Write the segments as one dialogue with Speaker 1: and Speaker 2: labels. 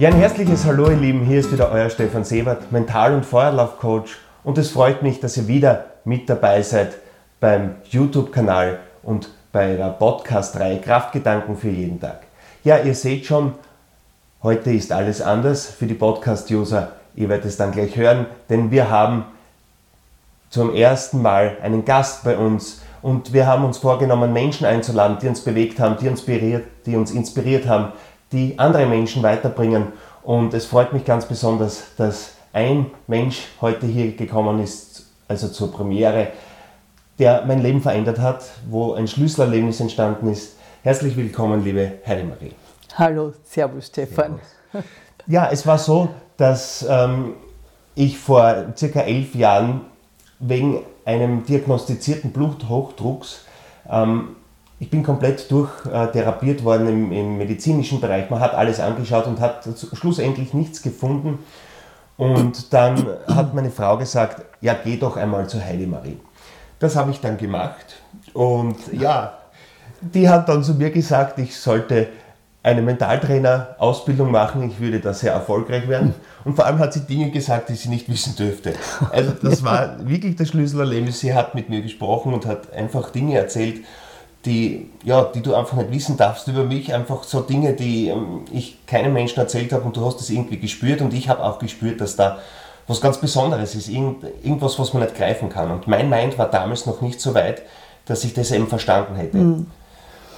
Speaker 1: Ja, ein herzliches Hallo, ihr Lieben. Hier ist wieder euer Stefan Sebert, Mental- und Feuerlaufcoach. Und es freut mich, dass ihr wieder mit dabei seid beim YouTube-Kanal und bei der Podcast-Reihe Kraftgedanken für jeden Tag. Ja, ihr seht schon, heute ist alles anders für die Podcast-User. Ihr werdet es dann gleich hören, denn wir haben zum ersten Mal einen Gast bei uns und wir haben uns vorgenommen, Menschen einzuladen, die uns bewegt haben, die uns inspiriert, die uns inspiriert haben, die andere Menschen weiterbringen. Und es freut mich ganz besonders, dass ein Mensch heute hier gekommen ist, also zur Premiere, der mein Leben verändert hat, wo ein Schlüsselerlebnis entstanden ist. Herzlich willkommen, liebe Heidi-Marie.
Speaker 2: Hallo, Servus Stefan.
Speaker 1: Servus. Ja, es war so, dass ähm, ich vor circa elf Jahren wegen einem diagnostizierten Bluthochdrucks ähm, ich bin komplett durchtherapiert worden im, im, medizinischen Bereich. Man hat alles angeschaut und hat schlussendlich nichts gefunden. Und dann hat meine Frau gesagt, ja, geh doch einmal zur Heidi Marie. Das habe ich dann gemacht. Und ja, die hat dann zu mir gesagt, ich sollte eine Mentaltrainer-Ausbildung machen, ich würde da sehr erfolgreich werden. Und vor allem hat sie Dinge gesagt, die sie nicht wissen dürfte. Also das war wirklich das Schlüsselerlebnis. Sie hat mit mir gesprochen und hat einfach Dinge erzählt, die, ja, die du einfach nicht wissen darfst über mich, einfach so Dinge, die ähm, ich keinem Menschen erzählt habe und du hast es irgendwie gespürt und ich habe auch gespürt, dass da was ganz Besonderes ist, irgend, irgendwas, was man nicht greifen kann. Und mein Mind war damals noch nicht so weit, dass ich das eben verstanden hätte. Mhm.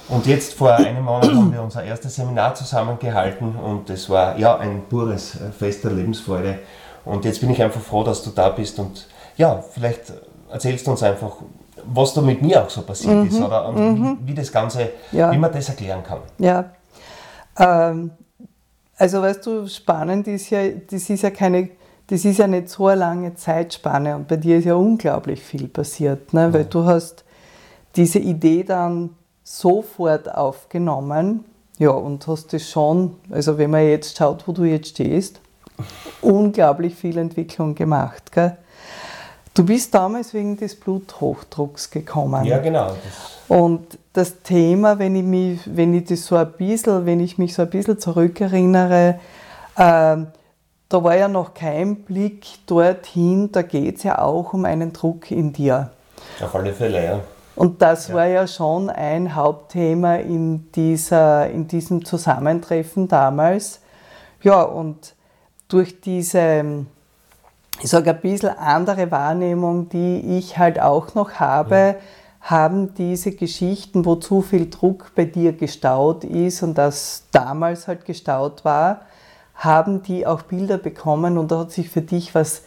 Speaker 1: Und jetzt vor einem Monat haben wir unser erstes Seminar zusammengehalten und es war ja ein pures äh, Fest der Lebensfreude. Und jetzt bin ich einfach froh, dass du da bist und ja, vielleicht erzählst du uns einfach, was da mit mir auch so passiert mhm, ist oder mhm. wie, das Ganze, ja. wie man das erklären kann.
Speaker 2: Ja, ähm, also weißt du, spannend ist ja, das ist ja keine, das ist ja nicht so eine lange Zeitspanne und bei dir ist ja unglaublich viel passiert, ne? weil du hast diese Idee dann sofort aufgenommen, ja, und hast das schon, also wenn man jetzt schaut, wo du jetzt stehst, unglaublich viel Entwicklung gemacht, gell? Du bist damals wegen des Bluthochdrucks gekommen.
Speaker 1: Ja, genau.
Speaker 2: Das und das Thema, wenn ich mich, wenn ich das so ein bisschen, wenn ich mich so ein bisschen zurückerinnere, äh, da war ja noch kein Blick dorthin, da geht es ja auch um einen Druck in dir.
Speaker 1: Auf alle Fälle, ja.
Speaker 2: Und das ja. war ja schon ein Hauptthema in, dieser, in diesem Zusammentreffen damals. Ja, und durch diese ich sage, ein bisschen andere Wahrnehmung, die ich halt auch noch habe, ja. haben diese Geschichten, wo zu viel Druck bei dir gestaut ist und das damals halt gestaut war, haben die auch Bilder bekommen und da hat sich für dich was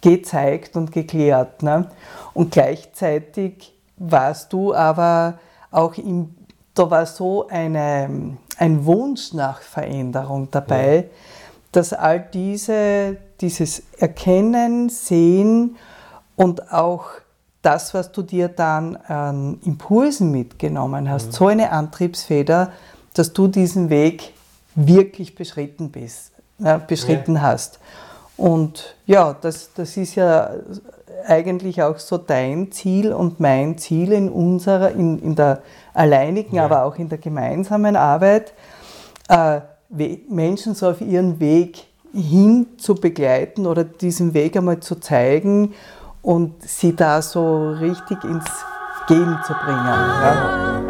Speaker 2: gezeigt und geklärt. Ne? Und gleichzeitig warst du aber auch im, da war so eine, ein Wunsch nach Veränderung dabei, ja. Dass all diese dieses Erkennen, Sehen und auch das, was du dir dann an Impulsen mitgenommen hast, mhm. so eine Antriebsfeder, dass du diesen Weg wirklich beschritten bist, äh, beschritten ja. hast. Und ja, das, das ist ja eigentlich auch so dein Ziel und mein Ziel in unserer, in, in der alleinigen, ja. aber auch in der gemeinsamen Arbeit, äh, Menschen so auf ihren Weg hin zu begleiten oder diesen Weg einmal zu zeigen und sie da so richtig ins Gehen zu bringen. Ja.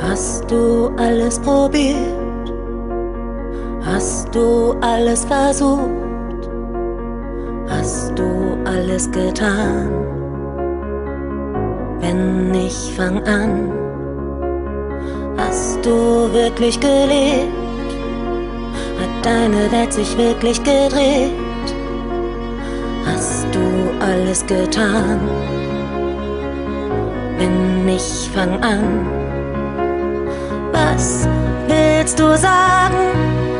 Speaker 3: Hast du alles probiert? Alles versucht? hast du alles getan? Wenn nicht, fang an. Hast du wirklich gelebt? Hat deine Welt sich wirklich gedreht? Hast du alles getan? Wenn nicht, fang an. Was willst du sagen?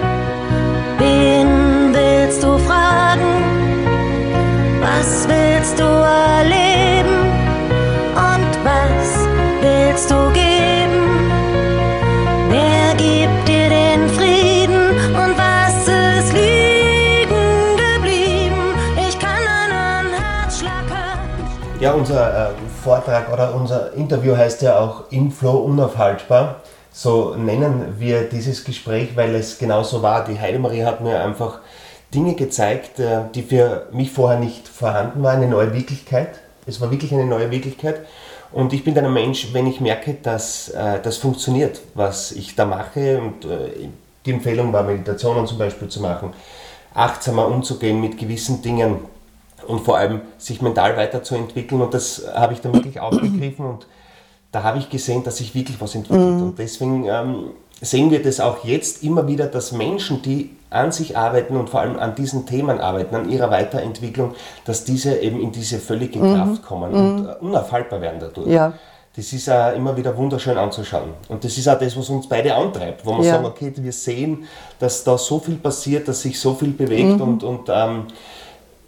Speaker 1: Vortrag oder unser Interview heißt ja auch Im Flow unaufhaltbar. So nennen wir dieses Gespräch, weil es genauso war. Die Heidemarie hat mir einfach Dinge gezeigt, äh, die für mich vorher nicht vorhanden waren, eine neue Wirklichkeit. Es war wirklich eine neue Wirklichkeit. Und ich bin dann ein Mensch, wenn ich merke, dass äh, das funktioniert, was ich da mache. Und äh, die Empfehlung war, Meditationen zum Beispiel zu machen, achtsamer umzugehen mit gewissen Dingen und vor allem sich mental weiterzuentwickeln. Und das habe ich dann wirklich aufgegriffen und da habe ich gesehen, dass sich wirklich was entwickelt. Mhm. Und deswegen ähm, sehen wir das auch jetzt immer wieder, dass Menschen, die an sich arbeiten und vor allem an diesen Themen arbeiten, an ihrer Weiterentwicklung, dass diese eben in diese völlige mhm. Kraft kommen mhm. und äh, unaufhaltbar werden dadurch. Ja. Das ist auch immer wieder wunderschön anzuschauen. Und das ist auch das, was uns beide antreibt, wo wir ja. sagen, okay, wir sehen, dass da so viel passiert, dass sich so viel bewegt mhm. und, und ähm,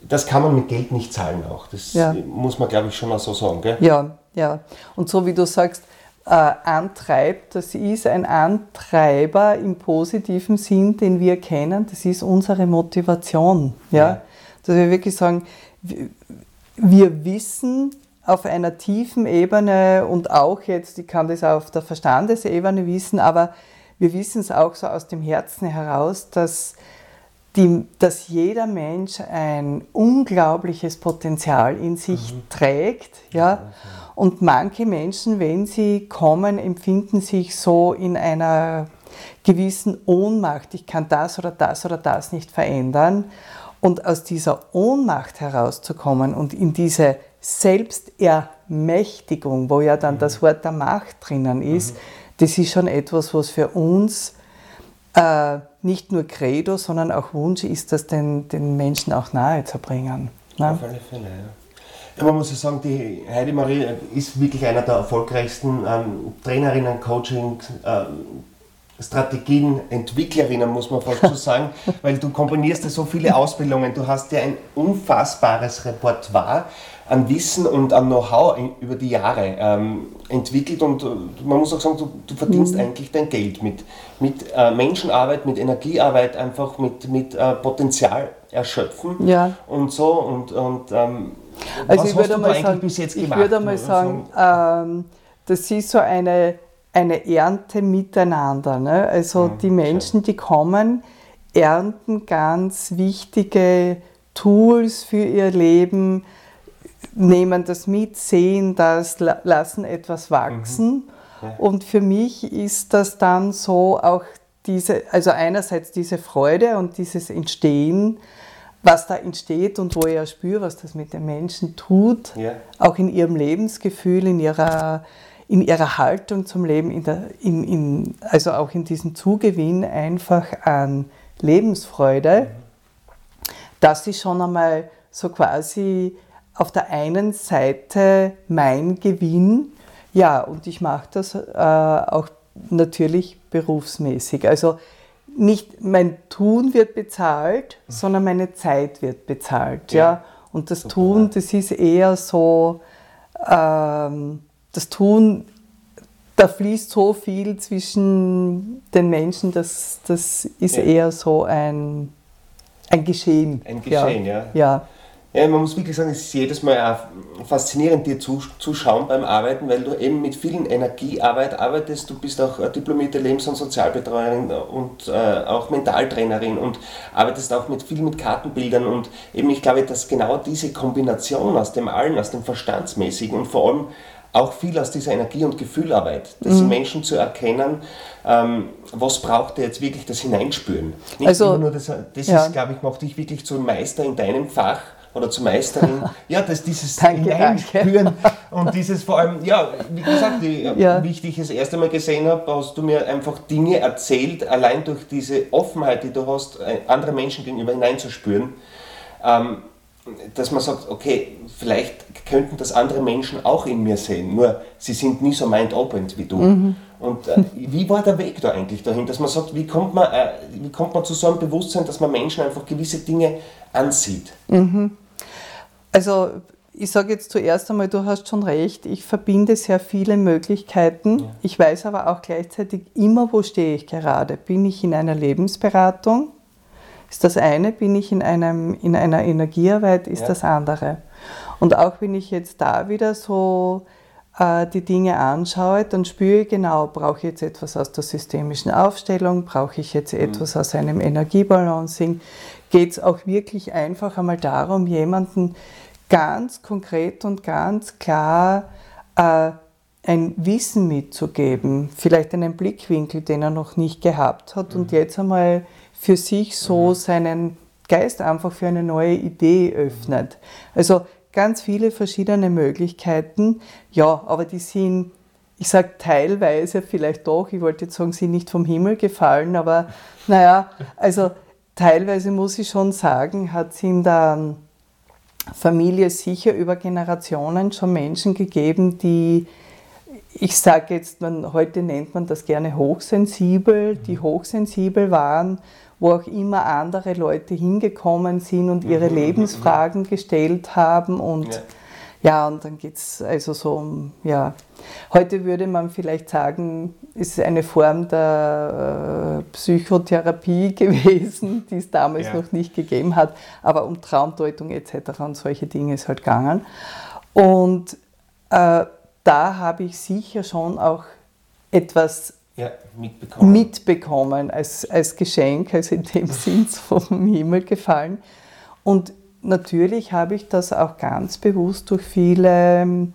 Speaker 1: das kann man mit Geld nicht zahlen auch. Das ja. muss man, glaube ich, schon mal so sagen. Gell?
Speaker 2: Ja, ja. Und so wie du sagst, äh, antreibt, das ist ein Antreiber im positiven Sinn, den wir kennen, das ist unsere Motivation. Ja? ja. Dass wir wirklich sagen, wir wissen auf einer tiefen Ebene und auch jetzt, ich kann das auf der Verstandesebene wissen, aber wir wissen es auch so aus dem Herzen heraus, dass, die, dass jeder Mensch ein unglaubliches Potenzial in sich mhm. trägt. Ja? Und manche Menschen, wenn sie kommen, empfinden sich so in einer gewissen Ohnmacht. Ich kann das oder das oder das nicht verändern. Und aus dieser Ohnmacht herauszukommen und in diese Selbstermächtigung, wo ja dann mhm. das Wort der Macht drinnen ist, mhm. das ist schon etwas, was für uns äh, nicht nur Credo, sondern auch Wunsch ist, das den, den Menschen auch nahe zu bringen.
Speaker 1: Ne? Auf alle Fälle, ja. Man muss ja sagen, die Heidi Marie ist wirklich einer der erfolgreichsten ähm, Trainerinnen, Coaching, ähm, Strategien, Entwicklerinnen, muss man fast so sagen, weil du kombinierst ja so viele Ausbildungen, du hast ja ein unfassbares Repertoire an Wissen und an Know-how über die Jahre ähm, entwickelt und äh, man muss auch sagen, du, du verdienst mhm. eigentlich dein Geld mit, mit äh, Menschenarbeit, mit Energiearbeit, einfach mit, mit äh, Potenzial erschöpfen ja. und so und, und ähm,
Speaker 2: also Was ich würde mal sagen, ich würde mal sagen, ähm, das ist so eine, eine Ernte miteinander. Ne? Also mhm, die Menschen, die kommen, ernten ganz wichtige Tools für ihr Leben, nehmen das mit, sehen das, lassen etwas wachsen. Mhm. Ja. Und für mich ist das dann so auch diese, also einerseits diese Freude und dieses Entstehen, was da entsteht und wo ich auch spüre, was das mit den Menschen tut, ja. auch in ihrem Lebensgefühl, in ihrer, in ihrer Haltung zum Leben, in der, in, in, also auch in diesem Zugewinn einfach an Lebensfreude, mhm. das ist schon einmal so quasi auf der einen Seite mein Gewinn, ja, und ich mache das äh, auch natürlich berufsmäßig. Also nicht mein Tun wird bezahlt, mhm. sondern meine Zeit wird bezahlt. Ja. ja? Und das Super. Tun, das ist eher so, ähm, das Tun, da fließt so viel zwischen den Menschen, das, das ist ja. eher so ein, ein Geschehen.
Speaker 1: Ein Geschehen, ja.
Speaker 2: ja. ja.
Speaker 1: Man muss wirklich sagen, es ist jedes Mal auch faszinierend, dir zuzuschauen beim Arbeiten, weil du eben mit vielen Energiearbeit arbeitest. Du bist auch diplomierte Lebens- und Sozialbetreuerin und äh, auch Mentaltrainerin und arbeitest auch mit viel mit Kartenbildern. Und eben, ich glaube, dass genau diese Kombination aus dem Allen, aus dem Verstandsmäßigen und vor allem auch viel aus dieser Energie- und Gefühlarbeit, dass mhm. Menschen zu erkennen, ähm, was braucht er jetzt wirklich das Hineinspüren. Nicht also, nur das, das ja. ist, glaube ich, macht dich wirklich zum Meister in deinem Fach oder zur Meisterin. Ja, dass dieses danke, Hineinspüren danke. und dieses vor allem, ja, wie gesagt, die, ja. wie ich dich das erste Mal gesehen habe, hast du mir einfach Dinge erzählt, allein durch diese Offenheit, die du hast, äh, andere Menschen gegenüber hineinzuspüren. Ähm, dass man sagt, okay, vielleicht könnten das andere Menschen auch in mir sehen, nur sie sind nie so mind-open wie du. Mhm. Und äh, wie war der Weg da eigentlich dahin, dass man sagt, wie kommt man, äh, wie kommt man zu so einem Bewusstsein, dass man Menschen einfach gewisse Dinge ansieht?
Speaker 2: Mhm. Also ich sage jetzt zuerst einmal, du hast schon recht, ich verbinde sehr viele Möglichkeiten. Ja. Ich weiß aber auch gleichzeitig immer, wo stehe ich gerade. Bin ich in einer Lebensberatung? Ist das eine? Bin ich in, einem, in einer Energiearbeit? Ist ja. das andere? Und auch wenn ich jetzt da wieder so äh, die Dinge anschaue, dann spüre ich genau, brauche ich jetzt etwas aus der systemischen Aufstellung, brauche ich jetzt etwas aus einem Energiebalancing. Geht es auch wirklich einfach einmal darum, jemanden ganz konkret und ganz klar äh, ein Wissen mitzugeben, vielleicht einen Blickwinkel, den er noch nicht gehabt hat und mhm. jetzt einmal für sich so mhm. seinen Geist einfach für eine neue Idee öffnet. Also ganz viele verschiedene Möglichkeiten, ja, aber die sind, ich sage teilweise vielleicht doch, ich wollte jetzt sagen, sie sind nicht vom Himmel gefallen, aber naja, also teilweise muss ich schon sagen, hat es in der Familie sicher über Generationen schon Menschen gegeben, die ich sage jetzt, man, heute nennt man das gerne hochsensibel, die hochsensibel waren, wo auch immer andere Leute hingekommen sind und ihre mhm, mhm, Lebensfragen gestellt haben und ja. Ja, und dann geht es also so um, ja, heute würde man vielleicht sagen, ist eine Form der äh, Psychotherapie gewesen, die es damals ja. noch nicht gegeben hat, aber um Traumdeutung etc. und solche Dinge ist halt gegangen. Und äh, da habe ich sicher schon auch etwas
Speaker 1: ja, mitbekommen,
Speaker 2: mitbekommen als, als Geschenk, also in dem Sinn vom Himmel gefallen. Und natürlich habe ich das auch ganz bewusst durch viele ähm,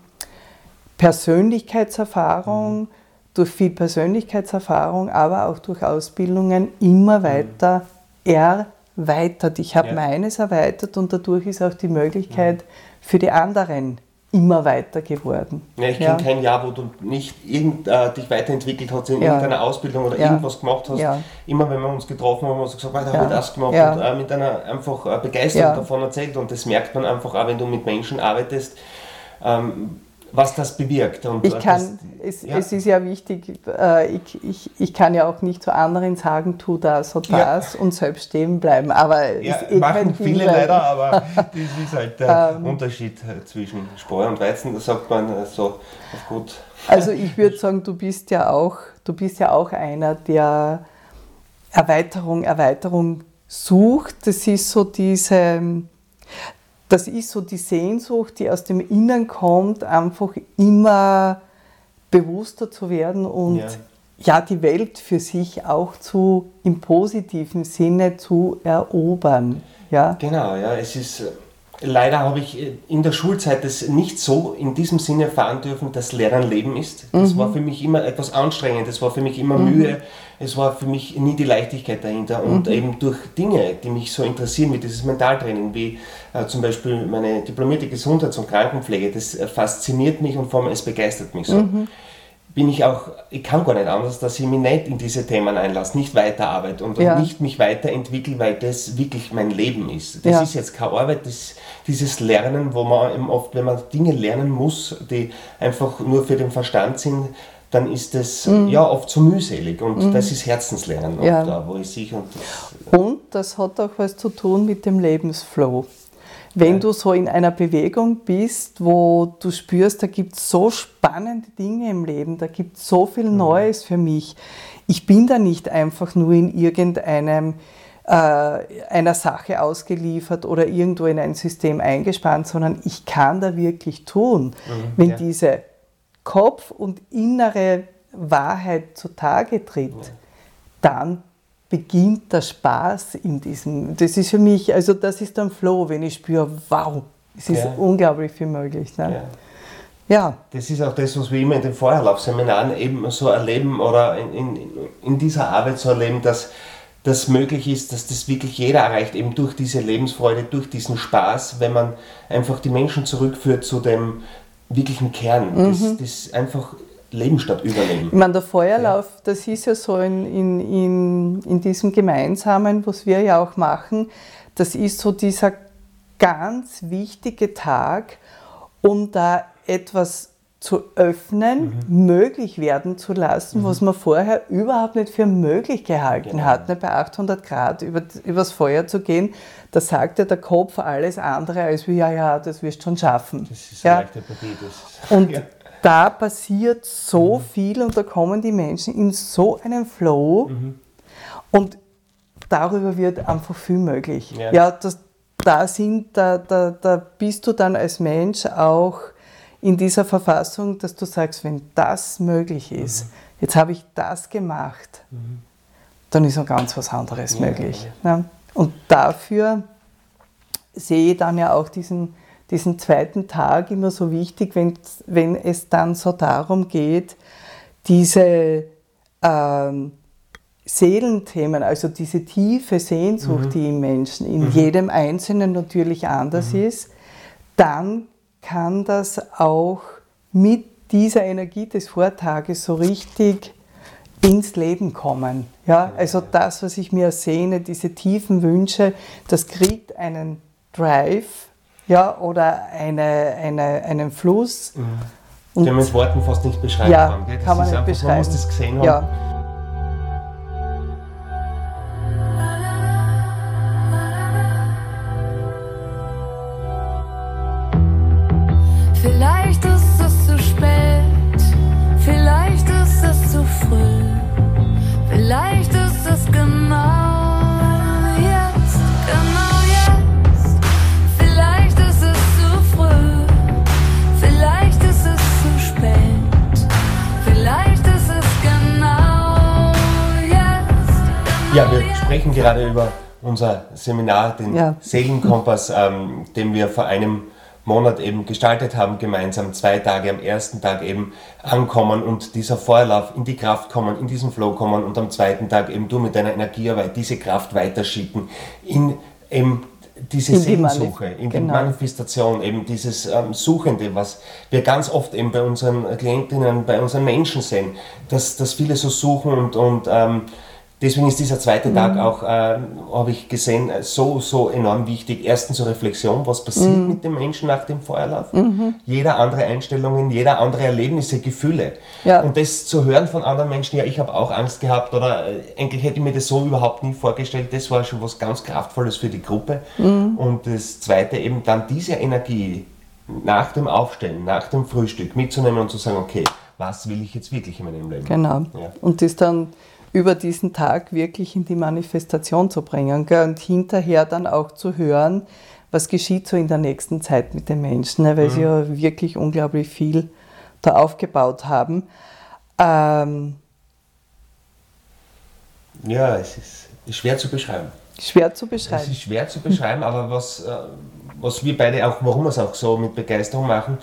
Speaker 2: Persönlichkeitserfahrung, mhm. durch viel Persönlichkeitserfahrung, aber auch durch Ausbildungen immer mhm. weiter erweitert. Ich habe ja. meines erweitert und dadurch ist auch die Möglichkeit mhm. für die anderen immer weiter geworden.
Speaker 1: Ja, ich kenne kein Jahr, wo du nicht irgend, äh, dich weiterentwickelt hast in ja. irgendeiner Ausbildung oder ja. irgendwas gemacht hast. Immer wenn wir uns getroffen haben, haben wir so gesagt, da habe ich das gemacht und äh, mit einer einfach äh, Begeisterung davon erzählt. Und das merkt man einfach auch, wenn du mit Menschen arbeitest. Ähm, was das bewirkt.
Speaker 2: Und ich kann, das, es, ja. es, ist ja wichtig, äh, ich, ich, ich kann ja auch nicht zu anderen sagen, tu das oder das ja. und selbst stehen bleiben. Aber
Speaker 1: ja, machen viele leider, aber das ist halt der ähm, Unterschied äh, zwischen Spreu und Weizen, das sagt man äh, so auf gut.
Speaker 2: Also ich würde sagen, du bist ja auch, du bist ja auch einer, der Erweiterung, Erweiterung sucht. Das ist so diese das ist so die Sehnsucht, die aus dem Innern kommt, einfach immer bewusster zu werden und ja. ja. die Welt für sich auch zu im positiven Sinne zu erobern. Ja?
Speaker 1: Genau, ja, es ist leider habe ich äh, in der Schulzeit das nicht so in diesem Sinne erfahren dürfen, dass Lernen Leben ist. Das mhm. war für mich immer etwas anstrengend, das war für mich immer mhm. Mühe, es war für mich nie die Leichtigkeit dahinter. Und mhm. eben durch Dinge, die mich so interessieren, wie dieses Mentaltraining, wie äh, zum Beispiel meine diplomierte Gesundheits- und Krankenpflege, das äh, fasziniert mich und vor allem es begeistert mich so. Bin ich auch, ich kann gar nicht anders, dass ich mich nicht in diese Themen einlasse, nicht weiterarbeite und ja. nicht mich weiterentwickle, weil das wirklich mein Leben ist. Das ja. ist jetzt keine Arbeit, das, dieses Lernen, wo man eben oft, wenn man Dinge lernen muss, die einfach nur für den Verstand sind, dann ist das mhm. ja oft zu mühselig und mhm. das ist Herzenslernen
Speaker 2: ja. da, wo ich sich und das, und das hat auch was zu tun mit dem Lebensflow. Wenn du so in einer Bewegung bist, wo du spürst, da gibt es so spannende Dinge im Leben, da gibt es so viel Neues für mich. Ich bin da nicht einfach nur in irgendeinem äh, einer Sache ausgeliefert oder irgendwo in ein System eingespannt, sondern ich kann da wirklich tun, mhm, wenn ja. diese Kopf- und innere Wahrheit zutage tritt, ja. dann beginnt der Spaß in diesem. Das ist für mich, also das ist dann Flow, wenn ich spüre, wow, es ist ja. unglaublich viel möglich. Ne?
Speaker 1: Ja. ja. Das ist auch das, was wir immer in den Vorherlaufseminaren eben so erleben oder in, in, in dieser Arbeit so erleben, dass das möglich ist, dass das wirklich jeder erreicht, eben durch diese Lebensfreude, durch diesen Spaß, wenn man einfach die Menschen zurückführt zu dem wirklichen Kern. Mhm. Das, das einfach Leben statt Überleben.
Speaker 2: Ich meine, der Feuerlauf, ja. das ist ja so in, in, in, in diesem Gemeinsamen, was wir ja auch machen, das ist so dieser ganz wichtige Tag, um da etwas zu öffnen, mhm. möglich werden zu lassen, mhm. was man vorher überhaupt nicht für möglich gehalten genau. hat. Ne, bei 800 Grad über, übers Feuer zu gehen, da sagt ja der Kopf alles andere als wie, ja, ja, das wirst du schon schaffen. Das ist ja. Partie. Das, Und ja da passiert so mhm. viel und da kommen die Menschen in so einen Flow mhm. und darüber wird einfach viel möglich. Ja, ja das, da, sind, da, da, da bist du dann als Mensch auch in dieser Verfassung, dass du sagst, wenn das möglich ist, mhm. jetzt habe ich das gemacht, mhm. dann ist noch ganz was anderes ja, möglich. Ja. Ja. Und dafür sehe ich dann ja auch diesen, diesen zweiten Tag immer so wichtig, wenn, wenn es dann so darum geht, diese ähm, Seelenthemen, also diese tiefe Sehnsucht, mhm. die im Menschen, in mhm. jedem Einzelnen natürlich anders mhm. ist, dann kann das auch mit dieser Energie des Vortages so richtig ins Leben kommen. Ja, also das, was ich mir sehne, diese tiefen Wünsche, das kriegt einen Drive ja, oder eine, eine, einen Fluss.
Speaker 1: Mhm. Den man mit Worten fast nicht beschreiben
Speaker 2: ja,
Speaker 1: kann.
Speaker 2: Gell? kann man nicht einfach, beschreiben. Man muss
Speaker 1: das gesehen haben.
Speaker 2: Ja,
Speaker 1: gerade über unser Seminar, den ja. Seelenkompass, ähm, den wir vor einem Monat eben gestaltet haben, gemeinsam zwei Tage am ersten Tag eben ankommen und dieser Vorlauf in die Kraft kommen, in diesen Flow kommen und am zweiten Tag eben du mit deiner Energiearbeit diese Kraft weiterschicken in eben diese in Sehnsuche, die in genau. die Manifestation, eben dieses ähm, Suchende, was wir ganz oft eben bei unseren Klientinnen, bei unseren Menschen sehen, dass, dass viele so suchen und, und ähm, Deswegen ist dieser zweite mhm. Tag auch, äh, habe ich gesehen, so, so enorm wichtig. Erstens zur Reflexion, was passiert mhm. mit dem Menschen nach dem Feuerlauf. Mhm. Jeder andere Einstellungen, jeder andere Erlebnisse, Gefühle. Ja. Und das zu hören von anderen Menschen, ja, ich habe auch Angst gehabt oder äh, eigentlich hätte ich mir das so überhaupt nie vorgestellt. Das war schon was ganz Kraftvolles für die Gruppe. Mhm. Und das zweite eben dann diese Energie nach dem Aufstehen, nach dem Frühstück mitzunehmen und zu sagen, okay, was will ich jetzt wirklich in meinem Leben?
Speaker 2: Genau. Ja. Und das dann über diesen Tag wirklich in die Manifestation zu bringen gell? und hinterher dann auch zu hören, was geschieht so in der nächsten Zeit mit den Menschen, ne? weil mhm. sie ja wirklich unglaublich viel da aufgebaut haben. Ähm,
Speaker 1: ja, es ist, schwer zu beschreiben.
Speaker 2: Schwer zu beschreiben.
Speaker 1: Es ist schwer zu beschreiben, aber was, äh, was wir beide auch, warum wir es auch so mit Begeisterung machen,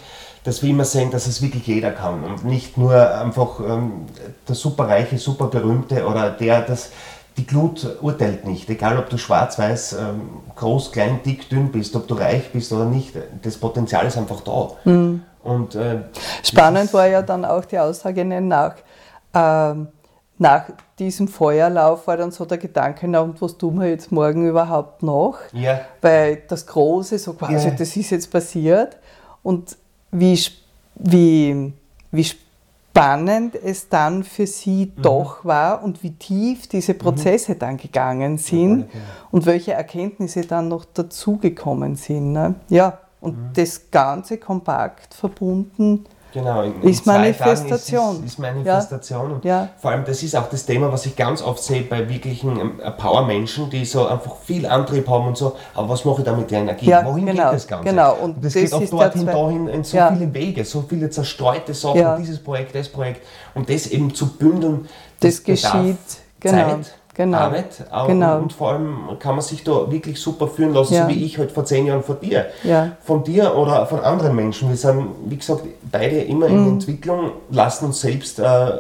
Speaker 1: dass wir immer sehen, dass es wirklich jeder kann und nicht nur einfach ähm, der superreiche, super berühmte oder der, das die Glut urteilt nicht, egal ob du schwarz, weiß, ähm, groß, klein, dick, dünn bist, ob du reich bist oder nicht, das Potenzial ist einfach da. Mhm.
Speaker 2: Und, äh, Spannend war ja dann auch die Aussage nach, ähm, nach diesem Feuerlauf war dann so der Gedanke, na und was tun wir jetzt morgen überhaupt noch?
Speaker 1: Ja.
Speaker 2: Weil das Große, so quasi, ja. das ist jetzt passiert. Und wie, wie, wie spannend es dann für sie mhm. doch war und wie tief diese mhm. Prozesse mhm. dann gegangen sind ja, und welche Erkenntnisse dann noch dazugekommen sind. Ne? Ja, und mhm. das Ganze kompakt verbunden
Speaker 1: Genau, in,
Speaker 2: in ist Manifestation.
Speaker 1: Ist, ist, Manifestation.
Speaker 2: Ja. Und ja.
Speaker 1: vor allem, das ist auch das Thema, was ich ganz oft sehe bei wirklichen ähm, Power-Menschen, die so einfach viel Antrieb haben und so. Aber was mache ich da mit der Energie?
Speaker 2: Ja, Wohin genau, geht das Ganze? Genau.
Speaker 1: Und, und das, das geht auch dorthin, dahin, in so ja. viele Wege, so viele zerstreute Sachen, dieses Projekt, das Projekt. Und das eben zu bündeln,
Speaker 2: das, das geschieht. Genau.
Speaker 1: Zeit, genau. Arbeit.
Speaker 2: Genau.
Speaker 1: Und vor allem kann man sich da wirklich super führen lassen, ja. so wie ich halt vor zehn Jahren vor dir.
Speaker 2: Ja.
Speaker 1: Von dir oder von anderen Menschen. Wir sind, wie gesagt, beide immer mhm. in Entwicklung, lassen uns selbst äh,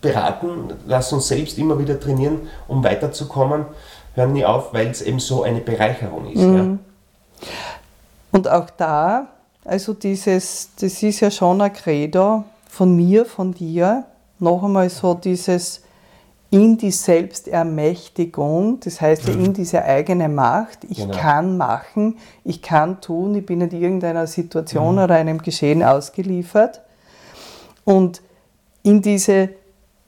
Speaker 1: beraten, lassen uns selbst immer wieder trainieren, um weiterzukommen. Hören nie auf, weil es eben so eine Bereicherung ist. Mhm.
Speaker 2: Ja. Und auch da, also dieses, das ist ja schon ein Credo von mir, von dir, noch einmal so dieses in die Selbstermächtigung, das heißt ja in diese eigene Macht. Ich genau. kann machen, ich kann tun, ich bin in irgendeiner Situation mhm. oder einem Geschehen ausgeliefert. Und in diese,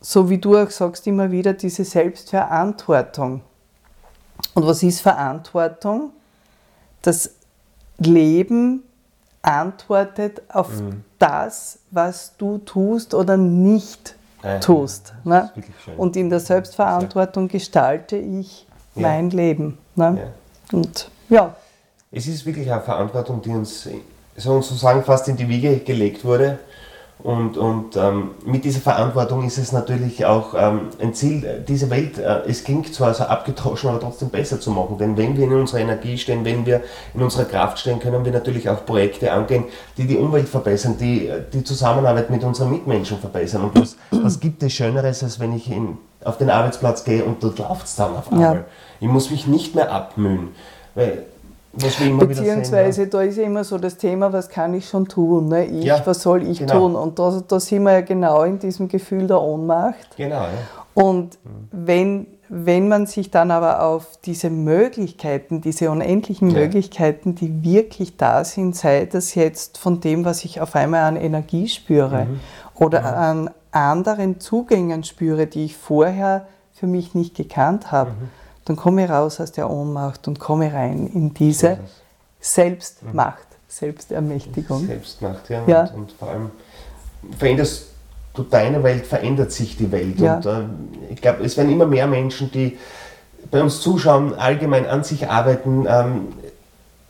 Speaker 2: so wie du auch sagst, immer wieder diese Selbstverantwortung. Und was ist Verantwortung? Das Leben antwortet auf mhm. das, was du tust oder nicht tust tust. Ne? Und in der Selbstverantwortung gestalte ich ja. mein Leben. Ne? Ja. Und ja.
Speaker 1: es ist wirklich eine Verantwortung, die uns sozusagen fast in die Wiege gelegt wurde. Und, und ähm, mit dieser Verantwortung ist es natürlich auch ähm, ein Ziel, diese Welt, äh, es klingt zwar so abgedroschen, aber trotzdem besser zu machen. Denn wenn wir in unserer Energie stehen, wenn wir in unserer Kraft stehen, können wir natürlich auch Projekte angehen, die die Umwelt verbessern, die die Zusammenarbeit mit unseren Mitmenschen verbessern. Und was, was gibt es Schöneres, als wenn ich in, auf den Arbeitsplatz gehe und dort läuft es dann auf einmal. Ja. Ich muss mich nicht mehr abmühen. Weil
Speaker 2: Beziehungsweise sehen, ja. da ist ja immer so das Thema, was kann ich schon tun? Ne? Ich, ja, was soll ich genau. tun? Und da, da sind wir ja genau in diesem Gefühl der Ohnmacht.
Speaker 1: Genau, ja.
Speaker 2: Und mhm. wenn, wenn man sich dann aber auf diese Möglichkeiten, diese unendlichen. Möglichkeiten, die wirklich da sind, sei das jetzt von dem, was ich auf einmal an Energie spüre mhm. oder mhm. an anderen Zugängen spüre, die ich vorher für mich nicht gekannt habe mhm dann komme raus aus der Ohnmacht und komme rein in diese Selbstmacht. Selbstermächtigung.
Speaker 1: Selbstmacht, ja. ja. Und, und, vor allem veränderst du deine Welt, verändert sich die Welt. Ja. Und äh, ich glaube, es werden immer mehr Menschen, die bei uns zuschauen, allgemein an sich arbeiten, ähm,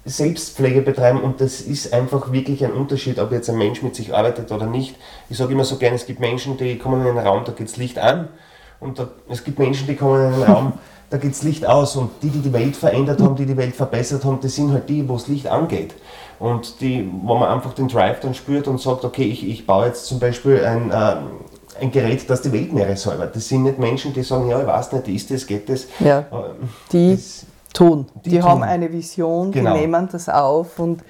Speaker 1: Selbstpflege betreiben und das ist einfach wirklich ein Unterschied, ob jetzt ein Mensch mit sich arbeitet oder nicht. Ich sage immer so gerne, es gibt Menschen, die kommen in einen Raum, da geht das Licht an und da, es gibt Menschen, die kommen in einen Raum, da geht das Licht aus und die, die die Welt verändert haben, die die Welt verbessert haben, das sind halt die, wo das Licht angeht. Und die, wo man einfach den Drive dann spürt und sagt, okay, ich, ich baue jetzt zum Beispiel ein, äh, ein Gerät, das die Weltmeere säubert. Das sind nicht Menschen, die sagen, ja, ich weiß nicht, ist das, geht das.
Speaker 2: Ja, ähm, die das, tun. Die, die tun. haben eine Vision, genau. die nehmen das auf und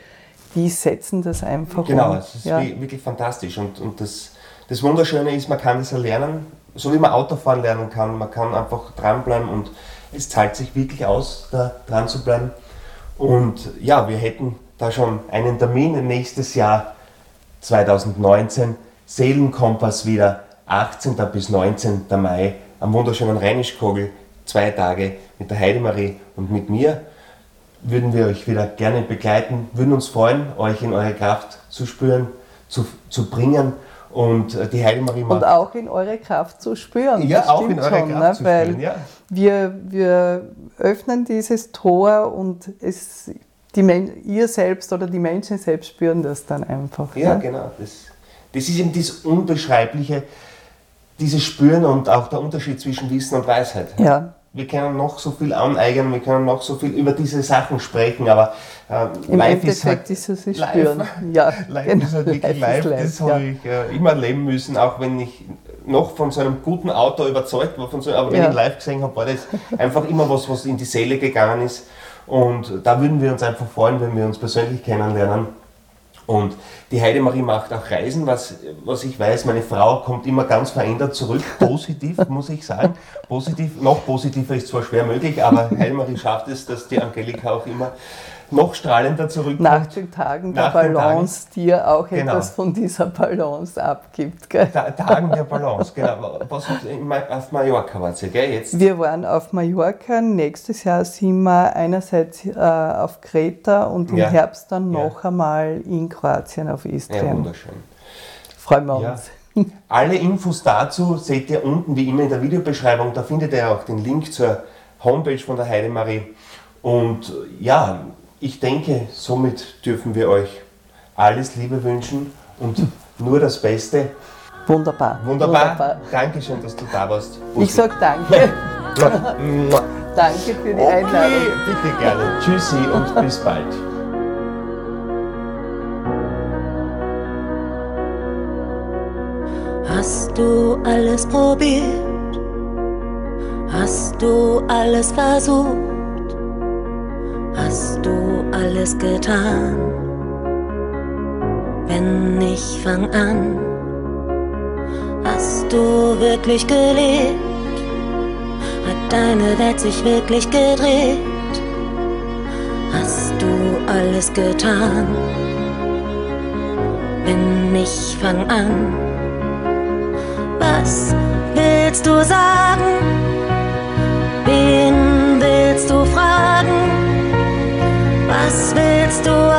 Speaker 2: die setzen das einfach
Speaker 1: genau, um. Genau, es ist ja. wirklich fantastisch. Und, und das, das Wunderschöne ist, man kann das erlernen, so wie man Autofahren lernen kann. Man kann einfach dranbleiben und es zahlt sich wirklich aus, da dran zu bleiben. Und ja, wir hätten da schon einen Termin nächstes Jahr 2019. Seelenkompass wieder 18. bis 19. Mai am wunderschönen Rheinischkogel. Zwei Tage mit der Heidemarie und mit mir würden wir euch wieder gerne begleiten, würden uns freuen, euch in eure Kraft zu spüren, zu, zu bringen und äh, die Heilmarie
Speaker 2: macht. Und auch in eure Kraft zu spüren.
Speaker 1: Ja, auch in eure schon, Kraft ne? zu
Speaker 2: Weil spüren, ja. Wir, wir öffnen dieses Tor und es, die ihr selbst oder die Menschen selbst spüren das dann einfach.
Speaker 1: Ja, ne? genau. Das, das ist eben das Unbeschreibliche, dieses Spüren und auch der Unterschied zwischen Wissen und Weisheit.
Speaker 2: Ja
Speaker 1: wir können noch so viel aneignen, wir können noch so viel über diese Sachen sprechen, aber
Speaker 2: äh, Im live Endeffekt ist, halt ist es live. spüren.
Speaker 1: Ja, live genau. ist halt wirklich live. live. Das ja. habe ich äh, immer erleben müssen, auch wenn ich noch von so einem guten Autor überzeugt war, von so, aber wenn ja. ich live gesehen habe, war das einfach immer was, was in die Seele gegangen ist. Und da würden wir uns einfach freuen, wenn wir uns persönlich kennenlernen. Und die Heidemarie macht auch Reisen, was, was ich weiß, meine Frau kommt immer ganz verändert zurück, positiv, muss ich sagen. Positiv, noch positiver ist zwar schwer möglich, aber Heidemarie schafft es, dass die Angelika auch immer noch strahlender zurückkommt.
Speaker 2: Nach den Tagen der Nach Balance, Tagen. dir auch genau. etwas von dieser Balance abgibt. Gell?
Speaker 1: Ta Tagen der Balance, genau. Was, auf Mallorca wart ihr, gell? Jetzt?
Speaker 2: Wir waren auf Mallorca, nächstes Jahr sind wir einerseits äh, auf Kreta und im ja. Herbst dann noch ja. einmal in Kroatien auf Istrien.
Speaker 1: Ja, wunderschön.
Speaker 2: Freuen wir ja. uns.
Speaker 1: Alle Infos dazu seht ihr unten wie immer in der Videobeschreibung. Da findet ihr auch den Link zur Homepage von der Heidemarie. Und ja, ich denke, somit dürfen wir euch alles Liebe wünschen und nur das Beste.
Speaker 2: Wunderbar.
Speaker 1: Wunderbar. Wunderbar. Dankeschön, dass du da warst.
Speaker 2: Bussi. Ich sag danke. danke für die okay, Einladung.
Speaker 1: Bitte gerne. Tschüssi und bis bald.
Speaker 3: Du alles probiert? Hast du alles versucht? Hast du alles getan? Wenn nicht, fang an. Hast du wirklich gelebt? Hat deine Welt sich wirklich gedreht? Hast du alles getan? Wenn nicht, fang an. Was willst du sagen? Wen willst du fragen? Was willst du